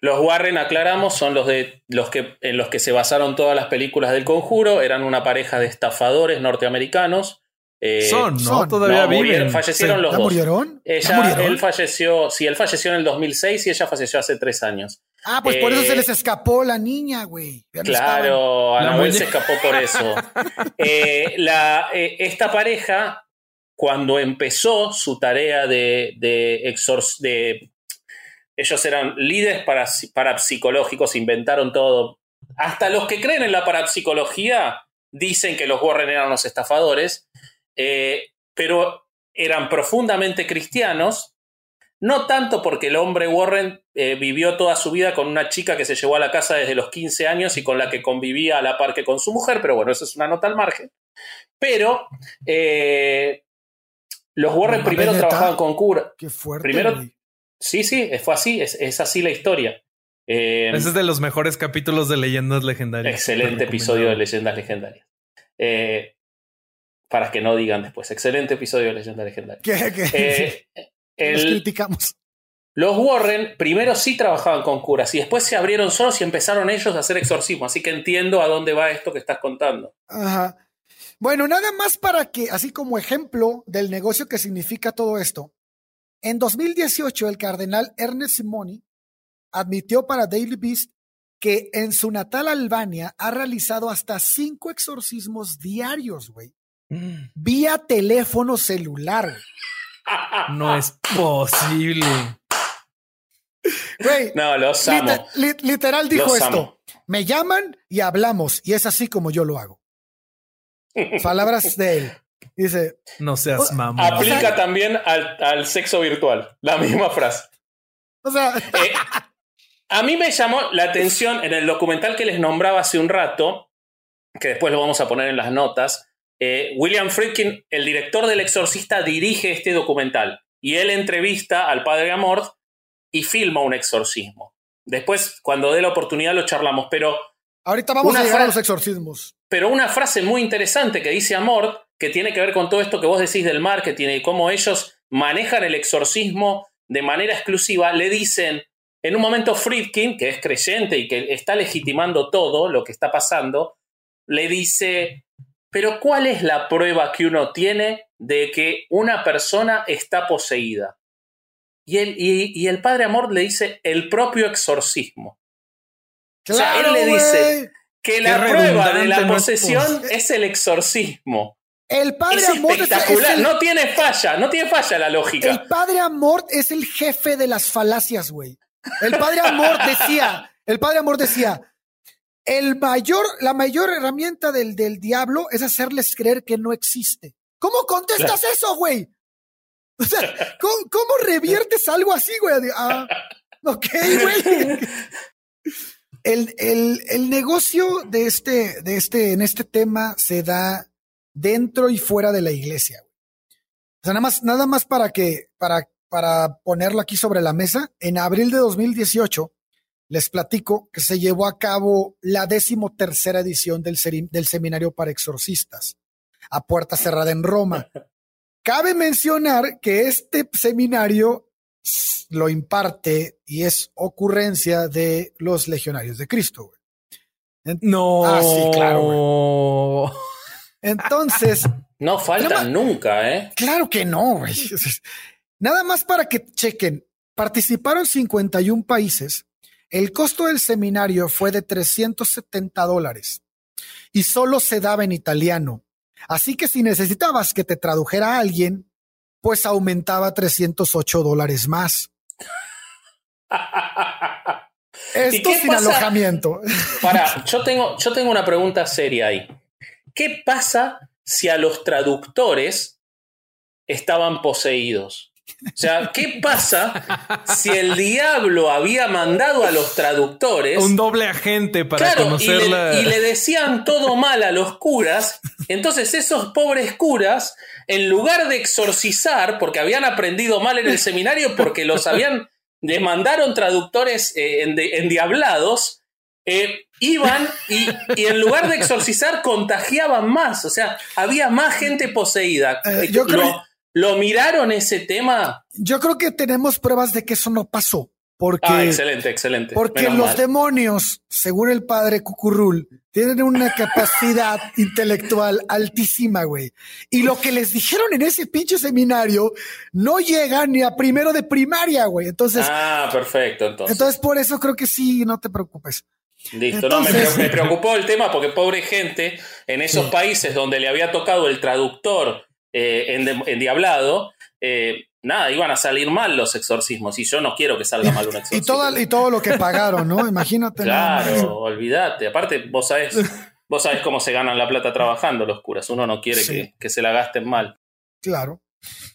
Los Warren, aclaramos, son los de los que en los que se basaron todas las películas del conjuro, eran una pareja de estafadores norteamericanos eh, son, ¿no? Todavía viven. fallecieron los dos. Murieron? Ella, Él falleció, sí, él falleció en el 2006 y ella falleció hace tres años. Ah, pues por eso se eh, les escapó la niña, güey. claro, Anabel se escapó por eso. Eh, la, esta pareja, cuando empezó su tarea de, de, de ellos eran líderes para, parapsicológicos, inventaron todo. Hasta los que creen en la parapsicología dicen que los Warren eran los estafadores. Eh, pero eran profundamente cristianos, no tanto porque el hombre Warren eh, vivió toda su vida con una chica que se llevó a la casa desde los 15 años y con la que convivía a la par que con su mujer, pero bueno, eso es una nota al margen. Pero eh, los Warren primero trabajaban con cura. Qué fuerte. Primero, sí, sí, fue así, es, así la historia. Ese es de los mejores capítulos de Leyendas Legendarias. Excelente episodio de Leyendas Legendarias. Eh, para que no digan después. Excelente episodio de Leyenda Legendaria. ¿Qué, eh, criticamos. Los Warren primero sí trabajaban con curas y después se abrieron solos y empezaron ellos a hacer exorcismo. Así que entiendo a dónde va esto que estás contando. Ajá. Bueno, nada más para que, así como ejemplo del negocio que significa todo esto. En 2018, el cardenal Ernest Simoni admitió para Daily Beast que en su natal Albania ha realizado hasta cinco exorcismos diarios, güey. Mm. vía teléfono celular. No es posible. no, los amo. literal dijo esto. Me llaman y hablamos, y es así como yo lo hago. Palabras de él. Dice, no seas mamón. Aplica también al, sexo virtual, la misma frase. O sea, eh, a mí me llamó la atención en el documental que les nombraba hace un rato, que después lo vamos a poner en las notas. Eh, William Friedkin, el director del Exorcista, dirige este documental y él entrevista al padre Amort y filma un exorcismo. Después, cuando dé la oportunidad, lo charlamos, pero. Ahorita vamos a llegar a los exorcismos. Pero una frase muy interesante que dice Amort, que tiene que ver con todo esto que vos decís del marketing y cómo ellos manejan el exorcismo de manera exclusiva, le dicen, en un momento Friedkin, que es creyente y que está legitimando todo lo que está pasando, le dice, pero ¿cuál es la prueba que uno tiene de que una persona está poseída? Y el, y, el padre Amor le dice el propio exorcismo. O sea, él le dice que la prueba de la posesión es el exorcismo. El padre es Amor espectacular, no tiene falla, no tiene falla la lógica. El padre Amor es el jefe de las falacias, güey. El padre Amor decía, el padre Amor decía, el mayor, la mayor herramienta del, del diablo es hacerles creer que no existe. ¿Cómo contestas eso, güey? O sea, ¿cómo, reviertes algo así, güey? Ah, ok, güey. El, el, el, negocio de este, de este, en este tema se da dentro y fuera de la iglesia. O sea, nada más, nada más para que, para, para ponerlo aquí sobre la mesa, en abril de 2018 les platico que se llevó a cabo la décimo tercera edición del, del seminario para exorcistas a puerta cerrada en Roma. Cabe mencionar que este seminario lo imparte y es ocurrencia de los legionarios de Cristo. No. Ah, sí, claro. Entonces. No falta nunca, ¿eh? Claro que no, güey. Nada más para que chequen. Participaron 51 países. El costo del seminario fue de 370 dólares y solo se daba en italiano. Así que si necesitabas que te tradujera a alguien, pues aumentaba 308 dólares más. Esto sin alojamiento. Para, yo tengo, yo tengo una pregunta seria ahí. ¿Qué pasa si a los traductores estaban poseídos? O sea, ¿qué pasa si el diablo había mandado a los traductores? Un doble agente para conocerla. Y le, decían todo mal a los curas. Entonces, esos pobres curas, en lugar de exorcizar, porque habían aprendido mal en el seminario, porque los habían. les mandaron traductores eh, endiablados, eh, iban y, en lugar de exorcizar, contagiaban más. O sea, había más gente poseída. Eh, yo creo. ¿Lo miraron ese tema? Yo creo que tenemos pruebas de que eso no pasó. Porque, ah, excelente, excelente. Porque los demonios, según el padre Cucurrul, tienen una capacidad intelectual altísima, güey. Y lo que les dijeron en ese pinche seminario no llega ni a primero de primaria, güey. Entonces. Ah, perfecto. Entonces. entonces, por eso creo que sí, no te preocupes. Listo, no, me, preocupó el tema porque pobre gente en esos países donde le había tocado el traductor eh, en, Diablado, eh, nada, iban a salir mal los exorcismos y yo no quiero que salga mal un exorcismo. y, todo, y todo lo que pagaron, ¿no? Imagínate. Claro, olvídate. Aparte, vos sabés, vos sabés cómo se ganan la plata trabajando los curas. Uno no quiere que, se la gasten mal. Claro.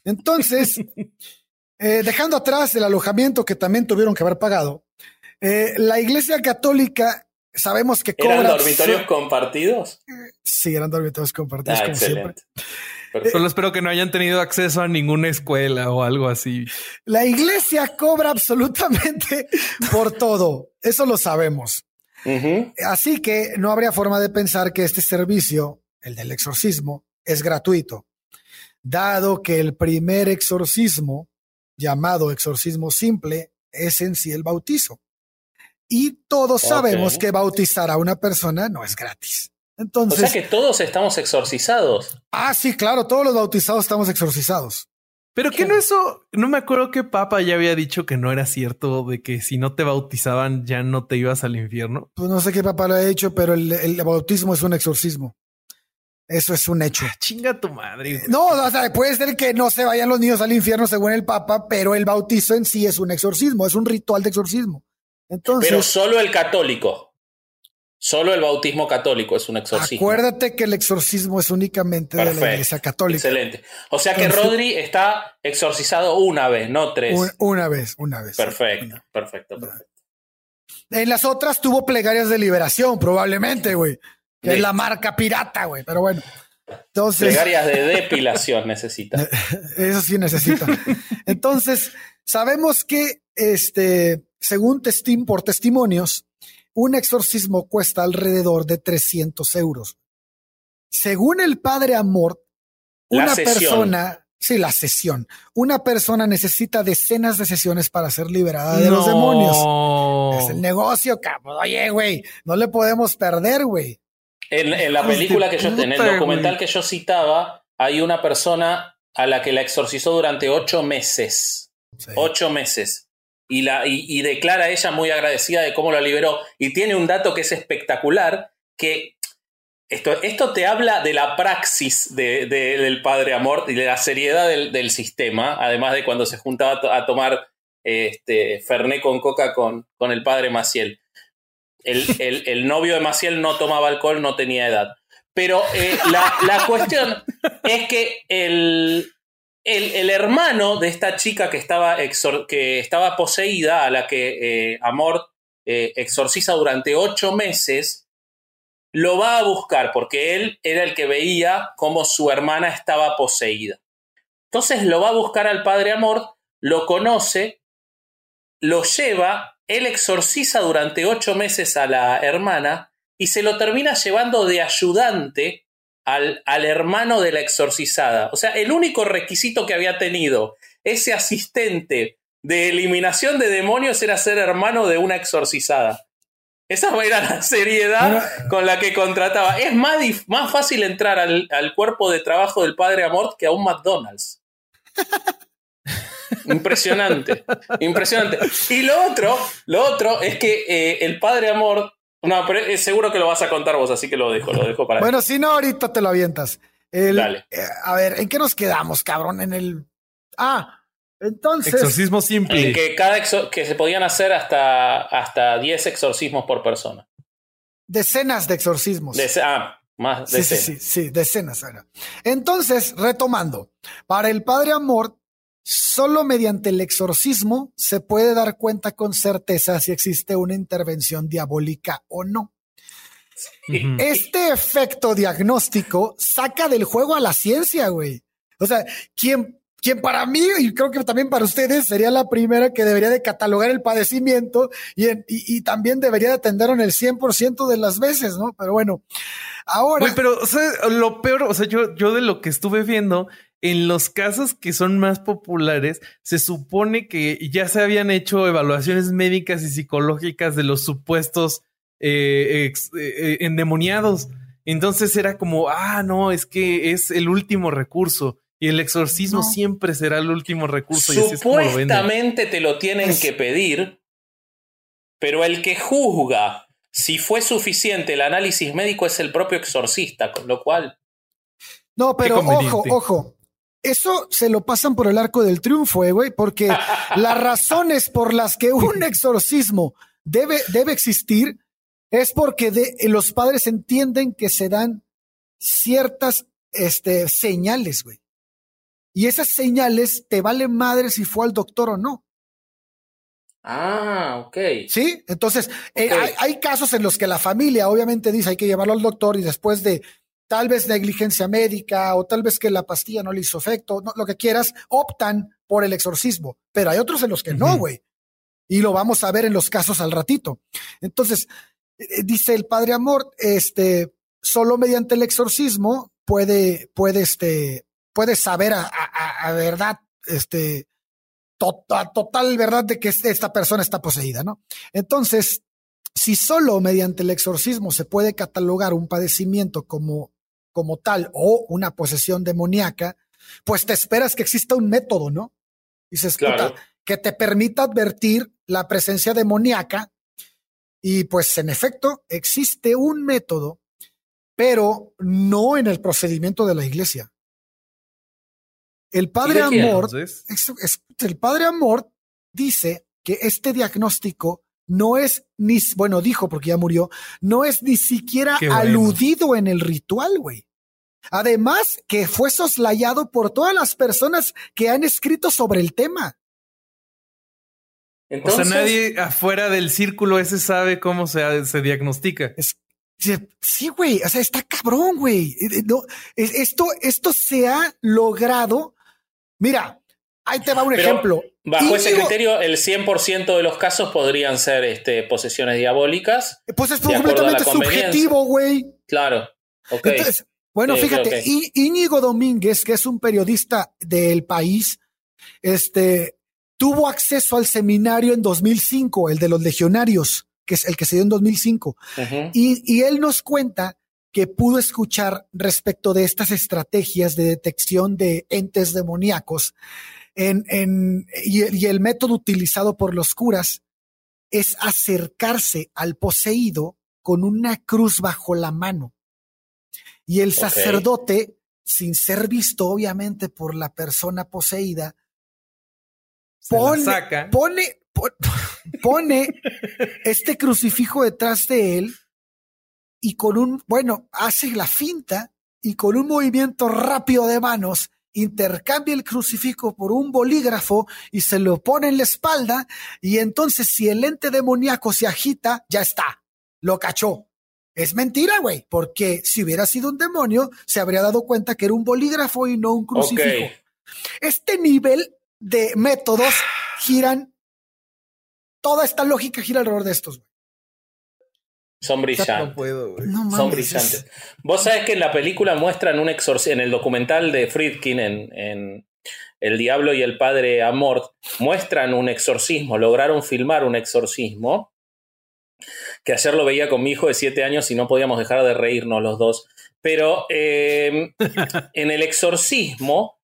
Entonces, eh, dejando atrás el alojamiento que también tuvieron que haber pagado, la Iglesia Católica sabemos que cobra... ¿Eran dormitorios compartidos? Sí, eran dormitorios compartidos, ah, como siempre. Solo espero que no hayan tenido acceso a ninguna escuela o algo así. La iglesia cobra absolutamente por todo. Eso lo sabemos. Así que no habría forma de pensar que este servicio, el del exorcismo, es gratuito, dado que el primer exorcismo, llamado exorcismo simple, es en sí el bautizo. Y todos sabemos que bautizar a una persona no es gratis. Entonces, o sea que todos estamos exorcizados. Ah, sí, claro, todos los bautizados estamos exorcizados. Pero que no eso, no me acuerdo que Papa ya había dicho que no era cierto de que si no te bautizaban ya no te ibas al infierno. Pues no sé qué Papa lo ha dicho, pero el, bautismo es un exorcismo. Eso es un hecho. Ah, chinga tu madre. No, o sea, puede ser que no se vayan los niños al infierno según el Papa, pero el bautizo en sí es un exorcismo, es un ritual de exorcismo. Entonces, pero solo el católico. Solo el bautismo católico es un exorcismo. Acuérdate que el exorcismo es únicamente de la Iglesia Católica. Excelente. O sea que Rodri está exorcizado una vez, no tres. una vez, una vez. Perfecto, perfecto, perfecto. En las otras tuvo plegarias de liberación, probablemente, güey. Que es la marca pirata, güey. Pero bueno. Entonces. Plegarias de depilación necesita. Eso sí necesita. Entonces, sabemos que, este, según por testimonios, un exorcismo cuesta alrededor de 300 euros. Según el padre Amor, una persona, sí, la sesión, una persona necesita decenas de sesiones para ser liberada de los demonios. Es el negocio, cabrón. Oye, güey, no le podemos perder, güey. En, la película que yo, en el documental que yo citaba, hay una persona a la que la exorcizó durante ocho meses. Ocho meses y, la, y, declara ella muy agradecida de cómo lo liberó. Y tiene un dato que es espectacular, que esto, esto te habla de la praxis del Padre Amor y de la seriedad del, sistema, además de cuando se juntaba a tomar este, Ferné con Coca con, con el Padre Maciel. El, el, novio de Maciel no tomaba alcohol, no tenía edad. Pero eh, la, la cuestión es que el, el, hermano de esta chica que estaba, que estaba poseída, a la que eh, Amor eh, exorciza durante ocho meses, lo va a buscar porque él era el que veía cómo su hermana estaba poseída. Entonces lo va a buscar al padre Amor, lo conoce, lo lleva, él exorciza durante ocho meses a la hermana y se lo termina llevando de ayudante al, hermano de la exorcizada. O sea, el único requisito que había tenido ese asistente de eliminación de demonios era ser hermano de una exorcizada. Esa era la seriedad con la que contrataba. Es más, más fácil entrar al, cuerpo de trabajo del padre Amort que a un McDonald's. Impresionante, impresionante. Y lo otro, lo otro es que eh, el padre Amort no, pero es seguro que lo vas a contar vos, así que lo dejo, lo dejo para. Bueno, si no, ahorita te lo avientas. Dale. Eh, a ver, ¿en qué nos quedamos, cabrón? En el. Ah, entonces. Exorcismo simple. que cada que se podían hacer hasta, hasta 10 exorcismos por persona. Decenas de exorcismos. ah, más decenas. Sí, sí, sí, sí, decenas. Entonces, retomando, para el Padre Amor Solo mediante el exorcismo se puede dar cuenta con certeza si existe una intervención diabólica o no. Este efecto diagnóstico saca del juego a la ciencia, güey. O sea, quien, quien para mí, y creo que también para ustedes, sería la primera que debería de catalogar el padecimiento y, y, también debería de atenderlo en el 100% de las veces, ¿no? Pero bueno, ahora... pero lo peor, o sea, yo, yo de lo que estuve viendo en los casos que son más populares, se supone que ya se habían hecho evaluaciones médicas y psicológicas de los supuestos eh, eh, endemoniados. Entonces era como, ah, no, es que es el último recurso. Y el exorcismo siempre será el último recurso. Supuestamente te lo tienen que pedir, pero el que juzga si fue suficiente el análisis médico es el propio exorcista, con lo cual... No, pero ojo, ojo, eso se lo pasan por el arco del triunfo, eh, güey, porque las razones por las que un exorcismo debe, debe existir es porque de, los padres entienden que se dan ciertas este, señales, güey. Y esas señales te valen madre si fue al doctor o no. Ah, ok. Sí, entonces eh, hay, hay, casos en los que la familia obviamente dice hay que llevarlo al doctor y después de tal vez negligencia médica o tal vez que la pastilla no le hizo efecto, lo que quieras, optan por el exorcismo, pero hay otros en los que no, güey. Y lo vamos a ver en los casos al ratito. Entonces, eh, eh, dice el Padre Amor, este, solo mediante el exorcismo puede, puede, este, puede saber a, verdad, este, total, total verdad de que esta persona está poseída, ¿no? Entonces, si solo mediante el exorcismo se puede catalogar un padecimiento como como tal o una posesión demoníaca, pues te esperas que exista un método, ¿no? Dices, claro. que te permita advertir la presencia demoníaca. Y pues en efecto, existe un método, pero no en el procedimiento de la iglesia. El Padre Amor, el Padre Amor dice que este diagnóstico no es ni, bueno, dijo porque ya murió, no es ni siquiera aludido en el ritual, güey. Además, que fue soslayado por todas las personas que han escrito sobre el tema. o sea, nadie afuera del círculo ese sabe cómo se, se diagnostica. sí, güey. O sea, está cabrón, güey. Eh, eh, no, esto, esto se ha logrado. Mira, ahí te va un ejemplo. Bajo ese criterio, el 100% de los casos podrían ser este, posesiones diabólicas. Pues es completamente subjetivo, güey. Claro. Entonces, bueno, fíjate, Íñigo Domínguez, que es un periodista del país, este, tuvo acceso al seminario en 2005, el de los legionarios, que es el que se dio en 2005. y, y él nos cuenta que pudo escuchar respecto de estas estrategias de detección de entes demoníacos en, en, y, y, el método utilizado por los curas es acercarse al poseído con una cruz bajo la mano. Y el sacerdote, sin ser visto obviamente por la persona poseída, pone, pone, pone este crucifijo detrás de él y con un, bueno, hace la finta y con un movimiento rápido de manos intercambia el crucifijo por un bolígrafo y se lo pone en la espalda y entonces si el ente demoníaco se agita, ya está, lo cachó. Es mentira, güey, porque si hubiera sido un demonio, se habría dado cuenta que era un bolígrafo y no un crucifijo. Este nivel de métodos giran, toda esta lógica gira alrededor de estos. Son brillantes. Son brillantes. Vos sabés que en la película muestran un exorcismo, en el documental de Friedkin, en, en, El Diablo y el Padre Amort, muestran un exorcismo, lograron filmar un exorcismo que ayer lo veía con mi hijo de siete años y no podíamos dejar de reírnos los dos. Pero em, en el exorcismo,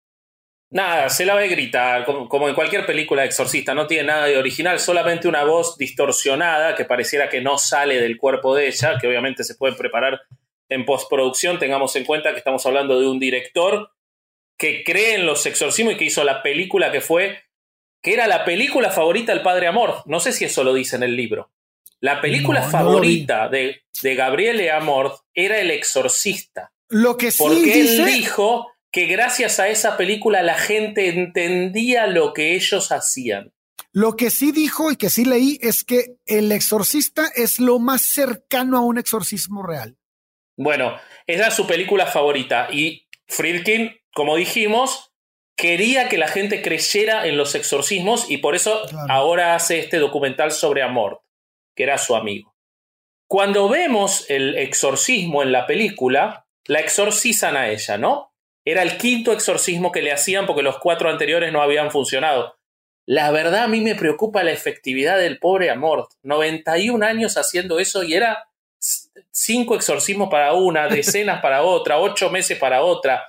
nada, se la ve gritar, como, en cualquier película de exorcista, no tiene nada de original, solamente una voz distorsionada que pareciera que no sale del cuerpo de ella, que obviamente se puede preparar en postproducción. Tengamos en cuenta que estamos hablando de un director que cree en los exorcismos y que hizo la película que fue, que era la película favorita del Padre Amor. No sé si eso lo dice en el libro. La película favorita de, de Gabriele Amort era El Exorcista. Lo que sí Porque él dijo que gracias a esa película la gente entendía lo que ellos hacían. Lo que sí dijo y que sí leí es que El Exorcista es lo más cercano a un exorcismo real. Bueno, era su película favorita y Friedkin, como dijimos, quería que la gente creyera en los exorcismos y por eso ahora hace este documental sobre Amort que era su amigo. Cuando vemos el exorcismo en la película, la exorcizan a ella, ¿no? Era el quinto exorcismo que le hacían porque los cuatro anteriores no habían funcionado. La verdad a mí me preocupa la efectividad del pobre Amort. 91 años haciendo eso y era cinco exorcismos para una, decenas para otra, ocho meses para otra.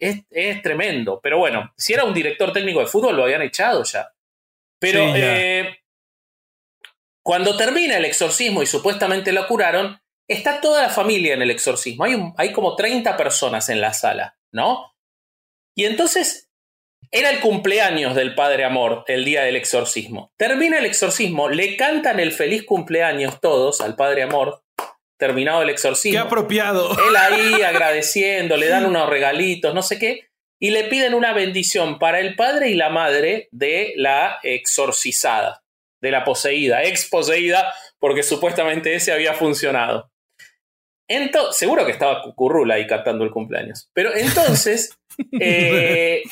Es, tremendo. Pero bueno, si era un director técnico de fútbol lo habían echado ya. Pero eh, cuando termina el exorcismo y supuestamente lo curaron, está toda la familia en el exorcismo. Hay, hay como 30 personas en la sala, ¿no? Y entonces era el cumpleaños del Padre Amor, el día del exorcismo. Termina el exorcismo, le cantan el feliz cumpleaños todos al Padre Amor, terminado el exorcismo. Qué apropiado. Él ahí agradeciendo, le dan unos regalitos, no sé qué, y le piden una bendición para el padre y la madre de la exorcizada de la poseída, ex poseída, porque supuestamente ese había funcionado. Entonces, seguro que estaba Currula ahí cantando el cumpleaños. Pero entonces eh,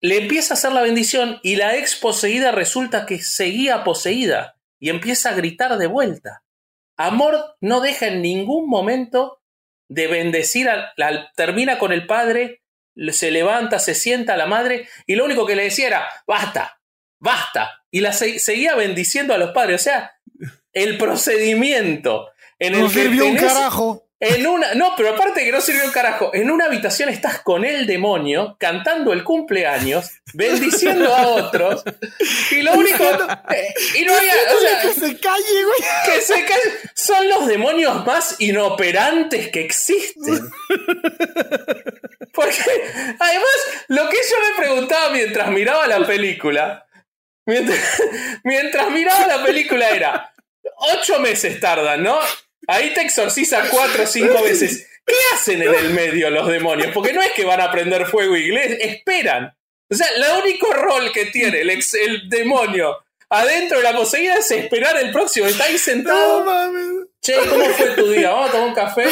le empieza a hacer la bendición y la ex poseída resulta que seguía poseída y empieza a gritar de vuelta. Amor no deja en ningún momento de bendecir, al, termina con el padre, se levanta, se sienta a la madre y lo único que le decía era, basta, basta. Y la seguía bendiciendo a los padres. O sea, el procedimiento en el no sirvió un carajo. En una, no, pero aparte que no sirvió un carajo, en una habitación estás con el demonio cantando el cumpleaños, bendiciendo a otros, y lo único. Eh, y no había. que se calle, güey. Que se calle. Son los demonios más inoperantes que existen. Porque, además, lo que yo me preguntaba mientras miraba la película mientras, miraba la película era ocho meses tardan, ¿no? Ahí te exorciza cuatro o cinco veces. ¿Qué hacen en el medio los demonios? Porque no es que van a prender fuego inglés, esperan. O sea, el único rol que tiene el, el demonio adentro de la poseída es esperar el próximo. Está ahí sentado. Che, ¿cómo fue tu día? ¿Vamos a tomar un café?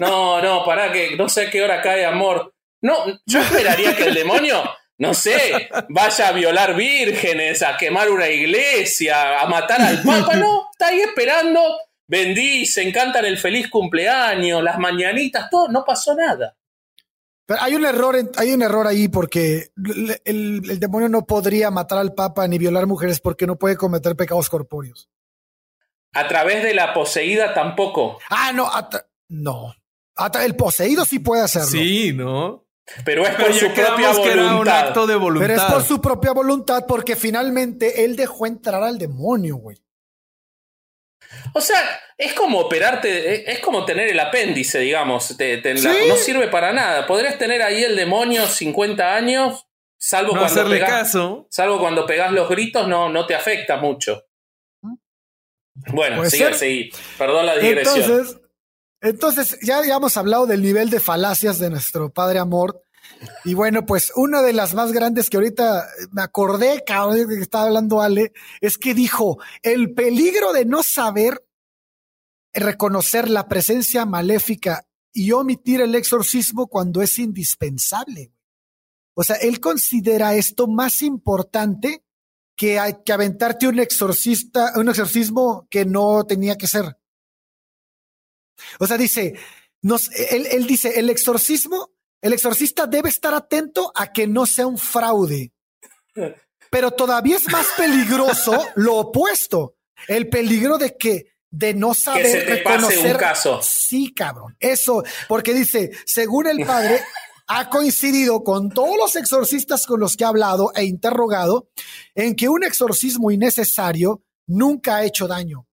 No, no, pará, que no sé a qué hora cae amor. No, yo esperaría que el demonio, no sé, vaya a violar vírgenes, a quemar una iglesia, a matar al papa. No, está ahí esperando, bendice, cantan el feliz cumpleaños, las mañanitas, todo, no pasó nada. Pero hay un error, hay un error ahí porque el, demonio no podría matar al Papa ni violar mujeres porque no puede cometer pecados corpóreos. A través de la poseída tampoco. Ah, no, no. el poseído sí puede hacerlo. Sí, ¿no? Pero es por su propia voluntad. Un acto de voluntad. Pero es por su propia voluntad porque finalmente él dejó entrar al demonio, güey. O sea, es como operarte, es como tener el apéndice, digamos. no sirve para nada. Podrías tener ahí el demonio 50 años, salvo cuando hacerle caso. Salvo cuando pegas los gritos, no, no te afecta mucho. Bueno, sigue, sigue. Perdón la digresión. Entonces, entonces, ya habíamos hablado del nivel de falacias de nuestro padre amor. Y bueno, pues una de las más grandes que ahorita me acordé, cabrón, que estaba hablando Ale, es que dijo, el peligro de no saber reconocer la presencia maléfica y omitir el exorcismo cuando es indispensable. O sea, él considera esto más importante que, hay, que aventarte un exorcista, un exorcismo que no tenía que ser. O sea, dice, nos, él, él dice, el exorcismo el exorcista debe estar atento a que no sea un fraude. Pero todavía es más peligroso lo opuesto. El peligro de que de no saber que se te reconocer. un caso. Sí, cabrón. Eso, porque dice, según el padre, ha coincidido con todos los exorcistas con los que ha hablado e interrogado en que un exorcismo innecesario nunca ha hecho daño.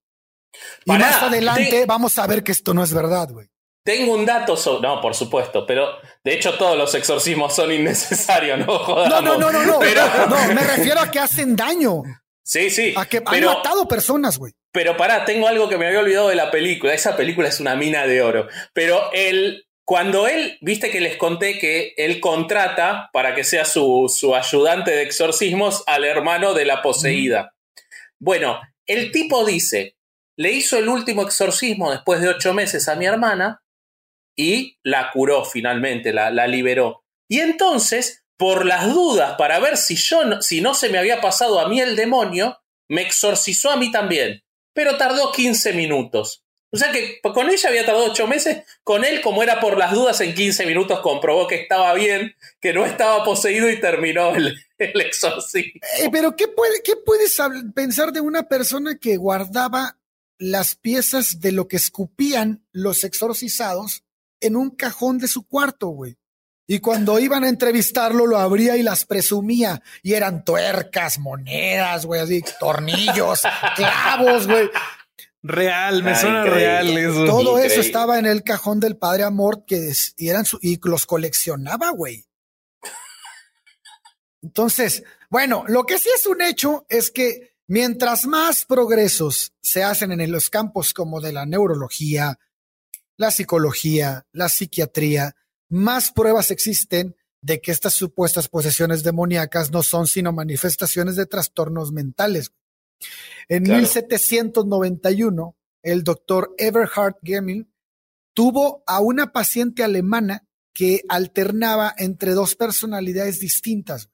y más adelante vamos a ver que esto no es verdad, güey. Tengo un dato sobre. No, por supuesto, pero de hecho todos los exorcismos son innecesarios, ¿no? No, no, no, no, no. no, me refiero a que hacen daño. Sí, sí. A que han matado personas, güey. Pero pará, tengo algo que me había olvidado de la película. Esa película es una mina de oro. Pero él, cuando él, viste que les conté que él contrata para que sea su, su ayudante de exorcismos al hermano de la poseída. Bueno, el tipo dice, le hizo el último exorcismo después de ocho meses a mi hermana y la curó finalmente, la, la liberó. Y entonces, por las dudas, para ver si yo no, si no se me había pasado a mí el demonio, me exorcizó a mí también. Pero tardó 15 minutos. O sea que con ella había tardado 8 meses, con él, como era por las dudas, en 15 minutos comprobó que estaba bien, que no estaba poseído y terminó el, el exorcismo. Eh, pero ¿qué, puede, ¿qué puedes pensar de una persona que guardaba las piezas de lo que escupían los exorcizados en un cajón de su cuarto, güey. Y cuando iban a entrevistarlo, lo abría y las presumía. Y eran tuercas, monedas, güey, así, tornillos, clavos, güey. Real, me suena real eso. Todo eso estaba en el cajón del padre Amor que y eran y los coleccionaba, güey. Entonces, bueno, lo que sí es un hecho es que mientras más progresos se hacen en los campos como de la neurología, la psicología, la psiquiatría, más pruebas existen de que estas supuestas posesiones demoníacas no son sino manifestaciones de trastornos mentales. En 1791, el doctor Everhard Gemming tuvo a una paciente alemana que alternaba entre dos personalidades distintas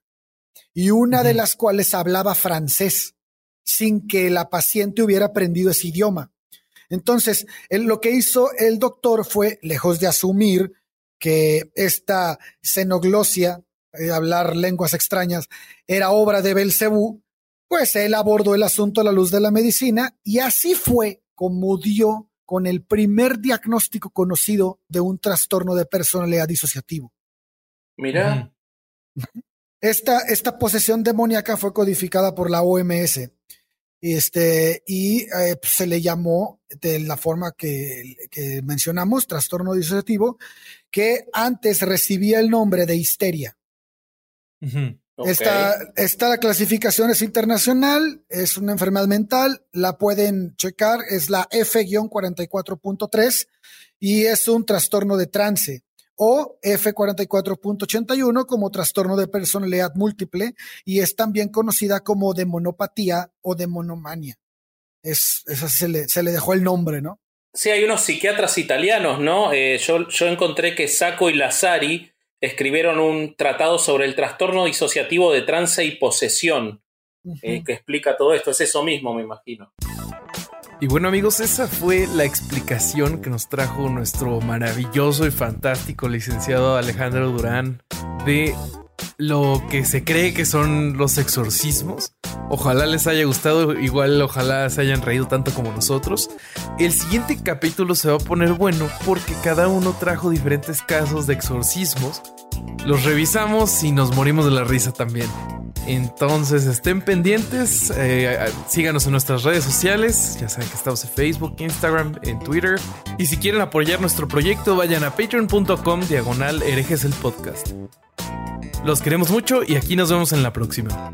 y una de las cuales hablaba francés sin que la paciente hubiera aprendido ese idioma. Entonces, lo que hizo el doctor fue, lejos de asumir que esta xenoglosia, eh, hablar lenguas extrañas, era obra de Belcebú, pues él abordó el asunto a la luz de la medicina y así fue como dio con el primer diagnóstico conocido de un trastorno de personalidad disociativo. Mira. Esta, esta posesión demoníaca fue codificada por la OMS este, y eh, pues, se le llamó de la forma que, mencionamos, trastorno disociativo, que antes recibía el nombre de histeria. Esta, esta clasificación es internacional, es una enfermedad mental, la pueden checar, es la F-44.3 y es un trastorno de trance o F44.81 como trastorno de personalidad múltiple y es también conocida como demonopatía o demonomania. Es, esa se le, se le dejó el nombre, ¿no? Sí, hay unos psiquiatras italianos, ¿no? Eh, yo, yo encontré que Sacco y Lazzari escribieron un tratado sobre el trastorno disociativo de trance y posesión, eh, que explica todo esto. Es eso mismo, me imagino. Y bueno amigos, esa fue la explicación que nos trajo nuestro maravilloso y fantástico licenciado Alejandro Durán de lo que se cree que son los exorcismos. Ojalá les haya gustado, igual ojalá se hayan reído tanto como nosotros. El siguiente capítulo se va a poner bueno porque cada uno trajo diferentes casos de exorcismos. Los revisamos y nos morimos de la risa también. Entonces estén pendientes, eh, síganos en nuestras redes sociales, ya saben que estamos en Facebook, Instagram, en Twitter. Y si quieren apoyar nuestro proyecto, vayan a patreon.com diagonal herejes el podcast. Los queremos mucho y aquí nos vemos en la próxima.